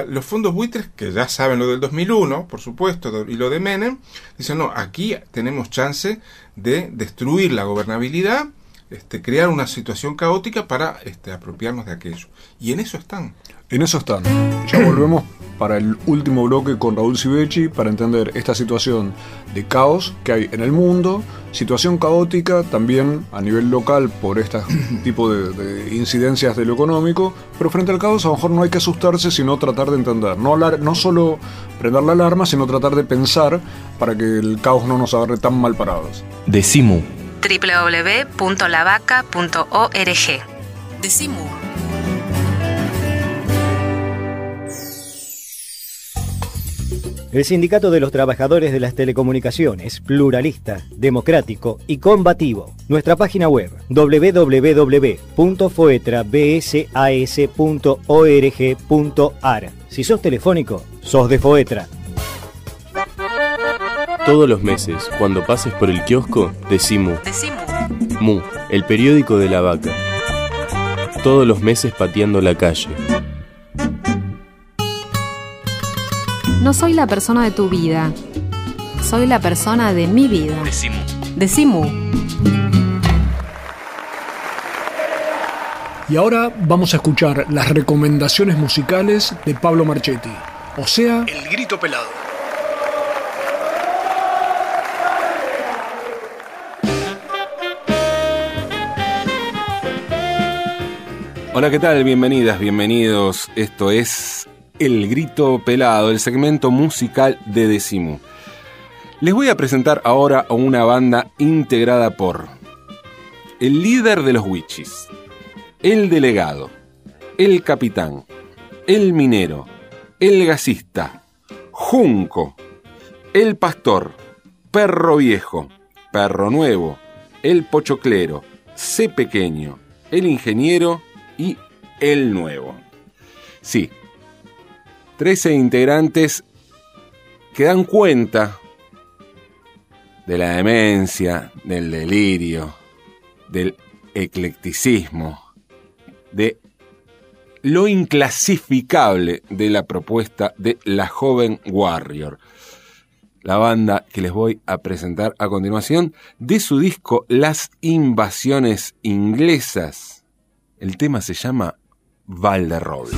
los fondos buitres, que ya saben lo del 2001, por supuesto, y lo de Menem, dicen, no, aquí tenemos chance de destruir la gobernabilidad, este, crear una situación caótica para este, apropiarnos de aquello. Y en eso están. En eso están. Ya volvemos para el último bloque con Raúl Sivecci para entender esta situación de caos que hay en el mundo, situación caótica también a nivel local por este tipo de, de incidencias de lo económico, pero frente al caos a lo mejor no hay que asustarse, sino tratar de entender, no, alar- no solo prender la alarma, sino tratar de pensar para que el caos no nos agarre tan mal parados. Decimu. www.lavaca.org. Decimu. El Sindicato de los Trabajadores de las Telecomunicaciones, pluralista, democrático y combativo. Nuestra página web www.foetrabsas.org.ar. Si sos telefónico, sos de Foetra. Todos los meses, cuando pases por el kiosco, Decimu. Decimu. Mu, el periódico de la vaca. Todos los meses pateando la calle. No soy la persona de tu vida. Soy la persona de mi vida. Decimu. Decimu. Y ahora vamos a escuchar las recomendaciones musicales de Pablo Marchetti, o sea, El Grito Pelado. Hola, ¿qué tal? Bienvenidas, bienvenidos. Esto es El Grito Pelado, el segmento musical de Decimu. Les voy a presentar ahora a una banda integrada por el líder de los Witches, el delegado, el capitán, el minero, el gasista, Junco, el pastor, perro viejo, perro nuevo, el pochoclero, C pequeño, el ingeniero y el nuevo. Sí, 13 integrantes que dan cuenta de la demencia, del delirio, del eclecticismo, de lo inclasificable de la propuesta de la joven Warrior. La banda que les voy a presentar a continuación de su disco Las Invasiones Inglesas. El tema se llama Valderrol.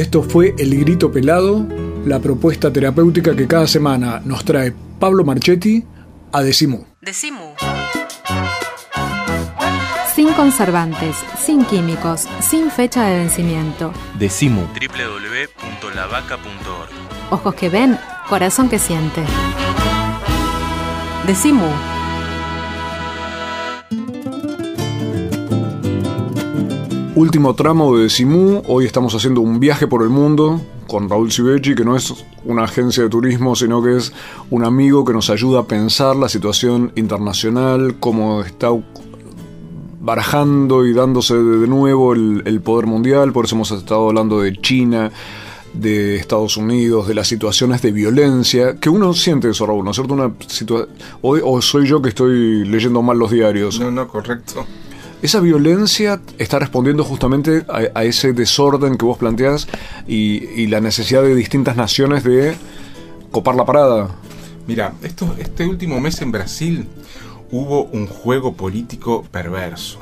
Esto fue El Grito Pelado, la propuesta terapéutica que cada semana nos trae Pablo Marchetti a Decimú. Decimu. Sin conservantes, sin químicos, sin fecha de vencimiento. Decimu. www.lavaca.org Ojos que ven, corazón que siente. Decimu. Último tramo de Decimú, hoy estamos haciendo un viaje por el mundo con Raúl Civechi, que no es una agencia de turismo, sino que es un amigo que nos ayuda a pensar la situación internacional, cómo está barajando y dándose de nuevo el, el poder mundial, por eso hemos estado hablando de China, de Estados Unidos, de las situaciones de violencia, que uno siente eso, Raúl, ¿no es cierto? Una situa- o, o soy yo que estoy leyendo mal los diarios. No, no, correcto. Esa violencia está respondiendo justamente a, ese desorden que vos planteás y, y la necesidad de distintas naciones de copar la parada. Mira, esto, este último mes en Brasil hubo un juego político perverso.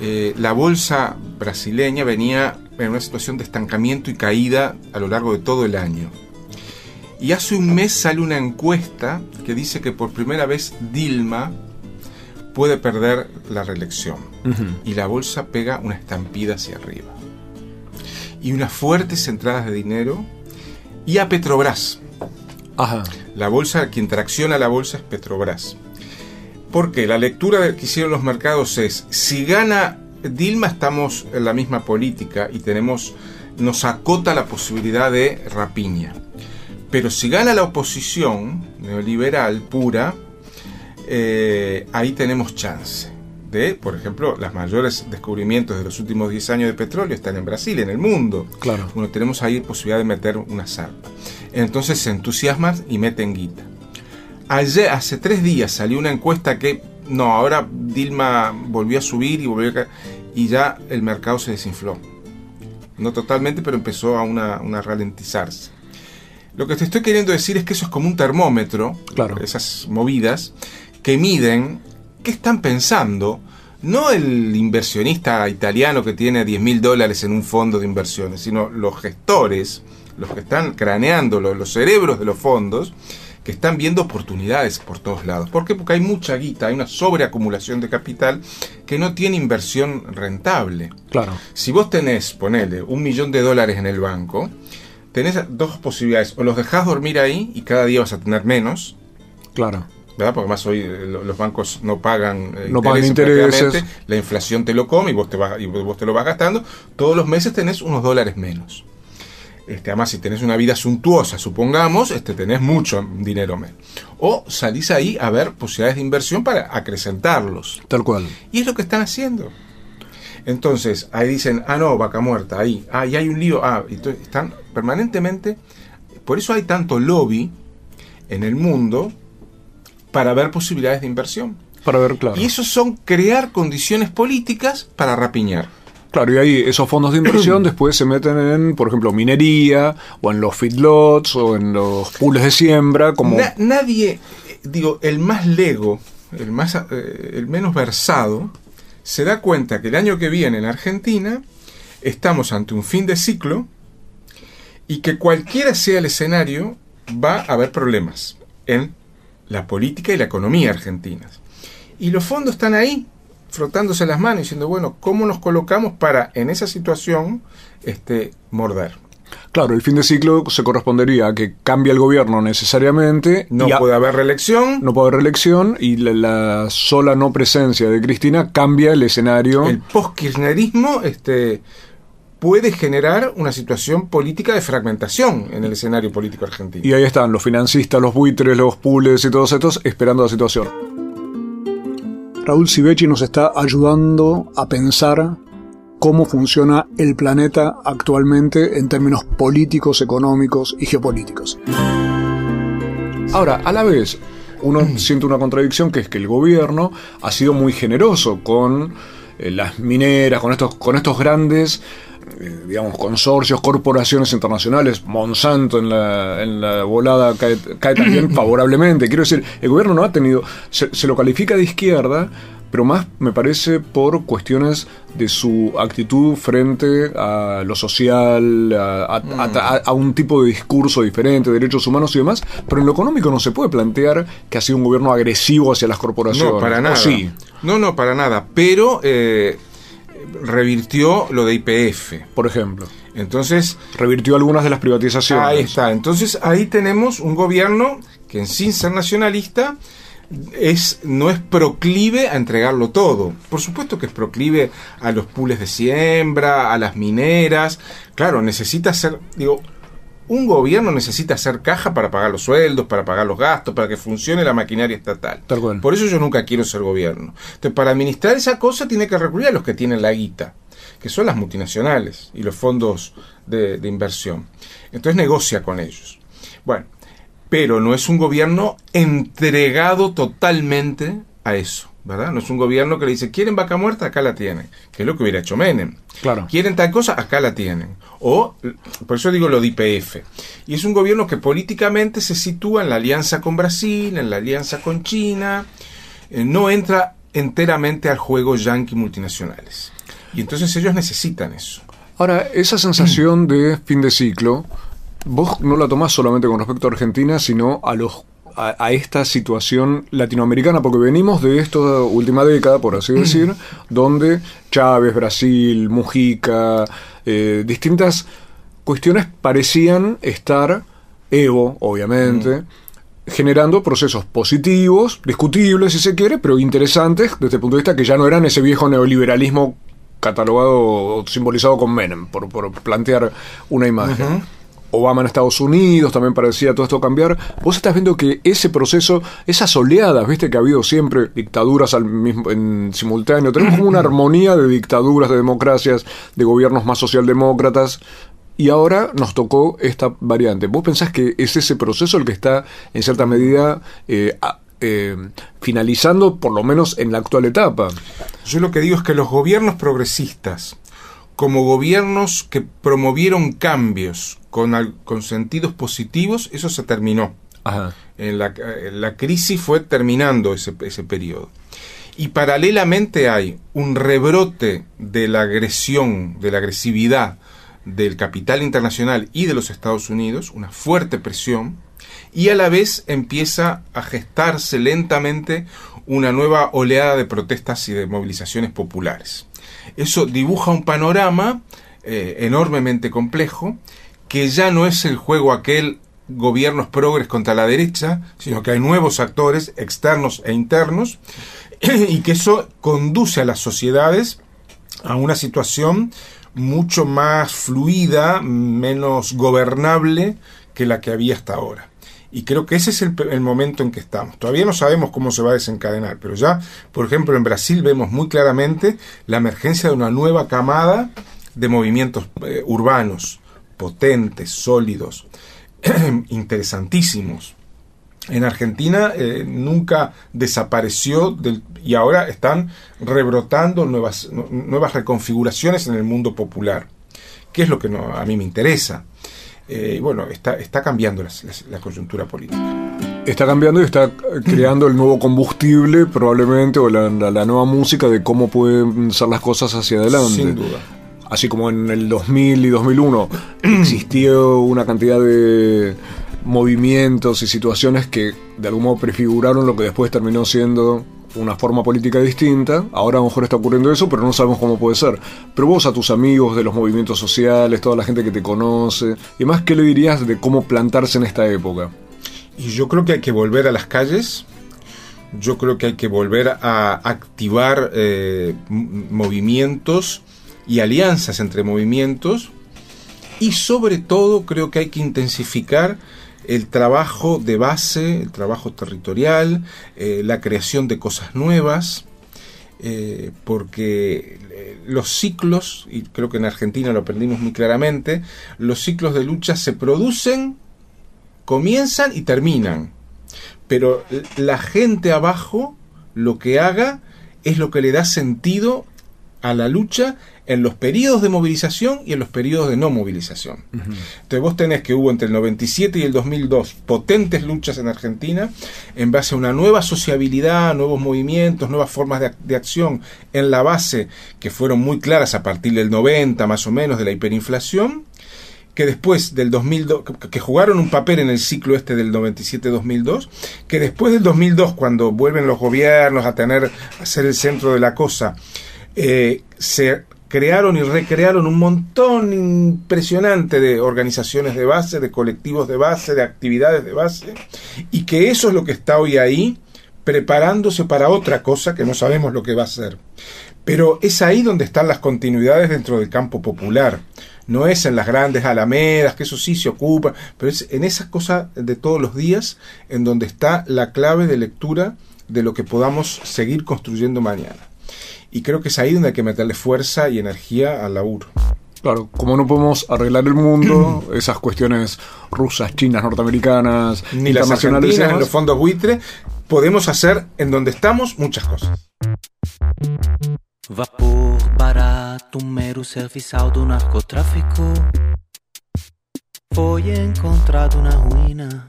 Eh, la bolsa brasileña venía en una situación de estancamiento y caída a lo largo de todo el año. Y hace un mes sale una encuesta que dice que por primera vez Dilma puede perder la reelección. Y la bolsa pega una estampida hacia arriba. Y unas fuertes entradas de dinero. Y a Petrobras. Ajá. La bolsa, quien tracciona la bolsa es Petrobras. Porque la lectura que hicieron los mercados es, si gana Dilma estamos en la misma política y tenemos, nos acota la posibilidad de rapiña. Pero si gana la oposición neoliberal pura, eh, ahí tenemos chance. De, por ejemplo, los mayores descubrimientos de los últimos 10 años de petróleo están en Brasil, en el mundo. Claro. Bueno, tenemos ahí posibilidad de meter una zarpa. Entonces se entusiasman y meten guita. Ayer, hace tres días salió una encuesta que, no, ahora Dilma volvió a subir y volvió a y ya el mercado se desinfló. No totalmente, pero empezó a una, una ralentizarse. Lo que te estoy queriendo decir es que eso es como un termómetro, Claro. esas movidas, que miden qué están pensando, no el inversionista italiano que tiene 10 mil dólares en un fondo de inversiones, sino los gestores, los que están craneando, los, cerebros de los fondos, que están viendo oportunidades por todos lados. ¿Por qué? Porque hay mucha guita, hay una sobreacumulación de capital que no tiene inversión rentable. Claro. Si vos tenés, ponele, un millón de dólares en el banco, tenés dos posibilidades. O los dejás dormir ahí y cada día vas a tener menos. Clalo. ¿Verdad? Porque más hoy eh, lo- los bancos no pagan eh, No pagan intereses La inflación te lo come y vos te, vas, y vos te lo vas gastando. Todos los meses tenés unos dólares menos. Este, además, si tenés una vida suntuosa, supongamos, este, tenés mucho dinero menos. O salís ahí a ver posibilidades de inversión para acrecentarlos. Tal cual. Y es lo que están haciendo. Entonces, ahí dicen, ah, no, vaca muerta, ahí, ah, y hay un lío, ah, to- están permanentemente, por eso hay tanto lobby en el mundo para ver posibilidades de inversión. Para ver, claro. Y eso son crear condiciones políticas para rapiñar. Claro, y ahí esos fondos de inversión después se meten en, por ejemplo, minería, o en los feedlots, o en los pools de siembra, como... Na- nadie, eh, digo, el más lego, el, más, eh, el menos versado, se da cuenta que el año que viene en Argentina estamos ante un fin de ciclo y que cualquiera sea el escenario va a haber problemas en la política y la economía argentinas. Y los fondos están ahí, frotándose las manos, diciendo, bueno, ¿cómo nos colocamos para en esa situación este, morder? Claro, el fin de ciclo se correspondería a que cambia el gobierno necesariamente. No a- puede haber reelección. No puede haber reelección y la, la sola no presencia de Cristina cambia el escenario. el post-kirchnerismo este, puede generar una situación política de fragmentación en el escenario político argentino. Y ahí están los financistas, los buitres, los pools y todos estos esperando la situación. Raúl Civechi nos está ayudando a pensar cómo funciona el planeta actualmente en términos políticos, económicos y geopolíticos. Ahora, a la vez, uno siente una contradicción que es que el gobierno ha sido muy generoso con eh, las mineras, con estos, con estos grandes, eh, digamos, consorcios, corporaciones internacionales. Monsanto en la, en la volada cae, cae también favorablemente. Quiero decir, el gobierno no ha tenido, se, se lo califica de izquierda, pero más me parece por cuestiones de su actitud frente a lo social, a, a- Mm. a- a un tipo de discurso diferente, derechos humanos y demás, pero en lo económico no se puede plantear que ha sido un gobierno agresivo hacia las corporaciones. No, para ¿O nada. sí. No, no, para nada. Pero eh, revirtió lo de IPF. Por ejemplo. Entonces. Revirtió algunas de las privatizaciones. Ahí está. Entonces ahí tenemos un gobierno que en sin ser nacionalista es, no es proclive a entregarlo todo. Por supuesto que es proclive a los pools de siembra, a las mineras. Claro, necesita ser, digo, un gobierno necesita hacer caja para pagar los sueldos, para pagar los gastos, para que funcione la maquinaria estatal. Tal cual. Por eso yo nunca quiero ser gobierno. Entonces, para administrar esa cosa tiene que recurrir a los que tienen la guita, que son las multinacionales y los fondos de, de inversión. Entonces negocia con ellos. Bueno, pero no es un gobierno entregado totalmente a eso, ¿verdad? No es un gobierno que le dice, ¿quieren vaca muerta? Acá la tienen, que es lo que hubiera hecho Menem. Claro. ¿Quieren tal cosa? Acá la tienen. O, por eso digo lo de IPF. Y es un gobierno que políticamente se sitúa en la alianza con Brasil, en la alianza con China, eh, no entra enteramente al juego yanqui multinacionales. Y entonces ellos necesitan eso. Ahora, esa sensación de fin de ciclo, vos no la tomás solamente con respecto a Argentina, sino a los a, a esta situación latinoamericana, porque venimos de esta última década, por así decir, donde Chávez, Brasil, Mujica, eh, distintas cuestiones parecían estar, Evo, obviamente, generando procesos positivos, discutibles si se quiere, pero interesantes desde el punto de vista que ya no eran ese viejo neoliberalismo catalogado o simbolizado con Menem, por, por plantear una imagen. Obama en Estados Unidos también parecía todo esto cambiar. Vos estás viendo que ese proceso, esas oleadas, viste que ha habido siempre dictaduras al mismo, en simultáneo, tenemos como una armonía de dictaduras, de democracias, de gobiernos más socialdemócratas. Y ahora nos tocó esta variante. ¿Vos pensás que es ese proceso el que está, en cierta medida, eh, eh, finalizando, por lo menos en la actual etapa? Yo lo que digo es que los gobiernos progresistas, como gobiernos que promovieron cambios con, sentidos positivos, eso se terminó. En la, la crisis fue terminando ese, ese periodo. Y paralelamente hay un rebrote de la agresión, de la agresividad del capital internacional y de los Estados Unidos, una fuerte presión, y a la vez empieza a gestarse lentamente una nueva oleada de protestas y de movilizaciones populares. Eso dibuja un panorama eh, enormemente complejo, que ya no es el juego aquel gobiernos progres contra la derecha, sino que hay nuevos actores externos e internos, y que eso conduce a las sociedades a una situación mucho más fluida, menos gobernable que la que había hasta ahora. Y creo que ese es el, el momento en que estamos. Todavía no sabemos cómo se va a desencadenar, pero ya, por ejemplo, en Brasil vemos muy claramente la emergencia de una nueva camada de movimientos eh, urbanos, potentes, sólidos, interesantísimos. En Argentina eh, nunca desapareció del- y ahora están rebrotando nuevas, nu- nuevas reconfiguraciones en el mundo popular, que es lo que no- a mí me interesa. Eh, bueno, está, está cambiando las- las- la coyuntura política. Está cambiando y está creando el nuevo combustible, probablemente, o la, la- la nueva música de cómo pueden ser las cosas hacia adelante. Sin duda. Así como en el 2000 y 2001 existió una cantidad de movimientos y situaciones que de algún modo prefiguraron lo que después terminó siendo una forma política distinta. Ahora a lo mejor está ocurriendo eso, pero no sabemos cómo puede ser. Pero vos a tus amigos de los movimientos sociales, toda la gente que te conoce, y más, ¿qué le dirías de cómo plantarse en esta época? Y yo creo que hay que volver a las calles, yo creo que hay que volver a activar eh, movimientos y alianzas entre movimientos y sobre todo creo que hay que intensificar el trabajo de base, el trabajo territorial, eh, la creación de cosas nuevas, eh, porque eh, los ciclos, y creo que en Argentina lo aprendimos muy claramente, los ciclos de lucha se producen comienzan y terminan. Pero la gente abajo lo que haga es lo que le da sentido a la lucha en los periodos de movilización y en los periodos de no movilización. Entonces vos tenés que hubo entre el 97 y el 2002 potentes luchas en Argentina en base a una nueva sociabilidad, nuevos movimientos, nuevas formas de, ac- de acción en la base que fueron muy claras a partir del 90 más o menos de la hiperinflación que después del 2002, que- que jugaron un papel en el ciclo este del 97-2002, que después del 2002, cuando vuelven los gobiernos a tener, a ser el centro de la cosa, eh, se crearon y recrearon un montón impresionante de organizaciones de base, de colectivos de base, de actividades de base, y que eso es lo que está hoy ahí, preparándose para otra cosa que no sabemos lo que va a ser. Pero es ahí donde están las continuidades dentro del campo popular. No es en las grandes alamedas, que eso sí se ocupa, pero es en esas cosas de todos los días en donde está la clave de lectura de lo que podamos seguir construyendo mañana. Y creo que es ahí donde hay que meterle fuerza y energía al laburo. Claro, como no podemos arreglar el mundo, esas cuestiones rusas, chinas, norteamericanas, Ni las internacionales ni demás, los fondos buitre, podemos hacer en donde estamos muchas cosas. Vapor barato, um mero serviçal do narcotráfico. Foi encontrado na ruína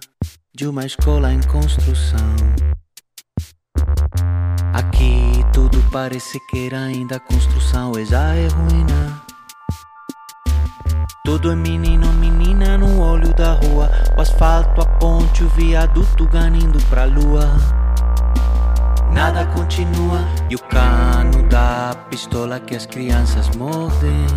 de uma escola em construção. Aqui tudo parece que era ainda construção e já é ruína. Tudo é menino, menina no olho da rua. O asfalto, a ponte, o viaduto ganindo pra lua. Nada continua e o cano da pistola que as crianças mordem.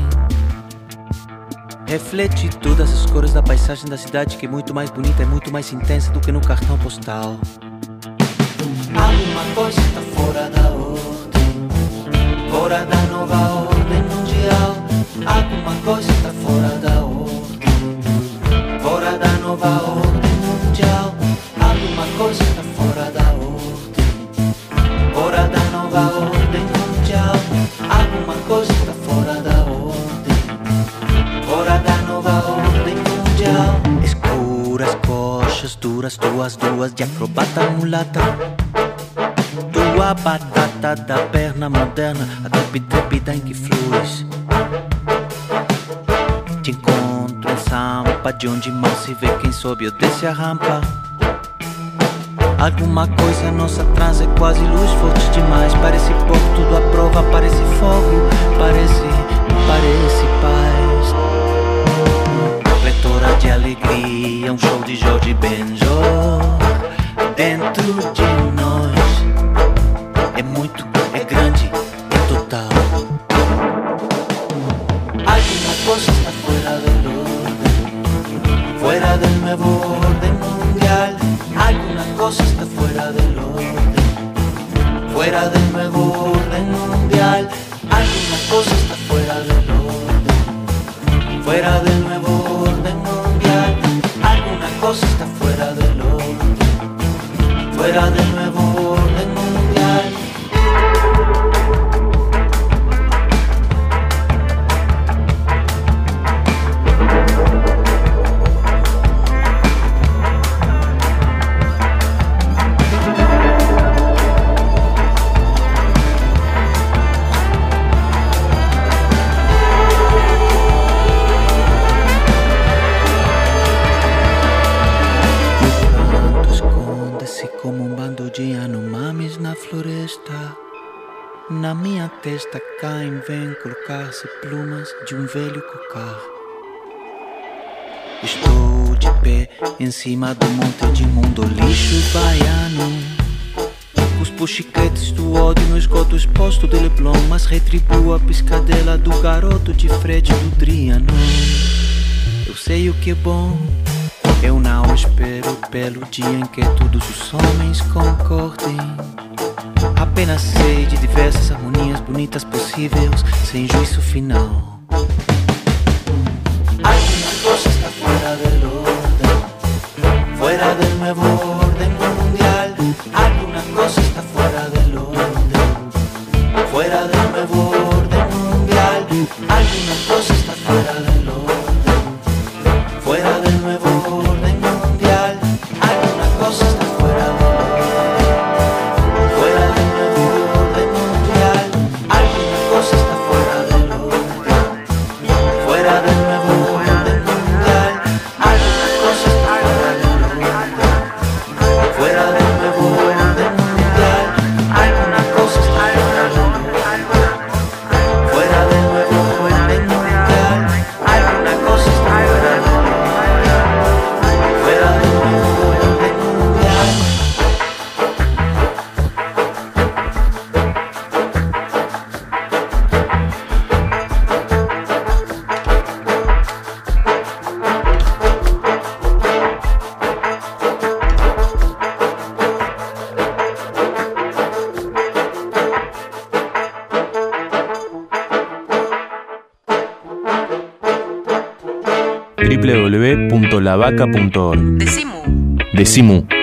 Reflete todas as cores da paisagem da cidade que é muito mais bonita e muito mais intensa do que no cartão postal. Alguma coisa fora da ordem, fora da nova ordem mundial. Alguma coisa está fora da ordem, fora da nova ordem mundial. Alguma coisa está fora da ordem, fora da nova ordem mundial. Alguma coisa fora da ordem, fora da nova ordem mundial. Escuras coxas duras, duas, duas de acrobata mulata. Tua batata da perna moderna, a em que fluis. Te encontro em Sampa, de onde mal se vê quem sobe ou desce a rampa. Alguma coisa nossa atrás é quase luz forte demais. Parece pouco, tudo à prova, parece fogo, parece, parece paz. Pletora de alegria, um show de Jorge Benjor dentro de nós. Fuera del orden, fuera del nuevo em cima do monte de mundo lixo baiano. Cuspo chiquetes do ódio no esgoto exposto de Leblon, mas retribuo a piscadela do garoto de Fred do Driano. Eu sei o que é bom. Eu não espero pelo dia em que todos os homens concordem. Apenas sei de diversas harmonias bonitas possíveis, sem juízo final. Del nuevo www.lavaca.org. Decimu. Decimu.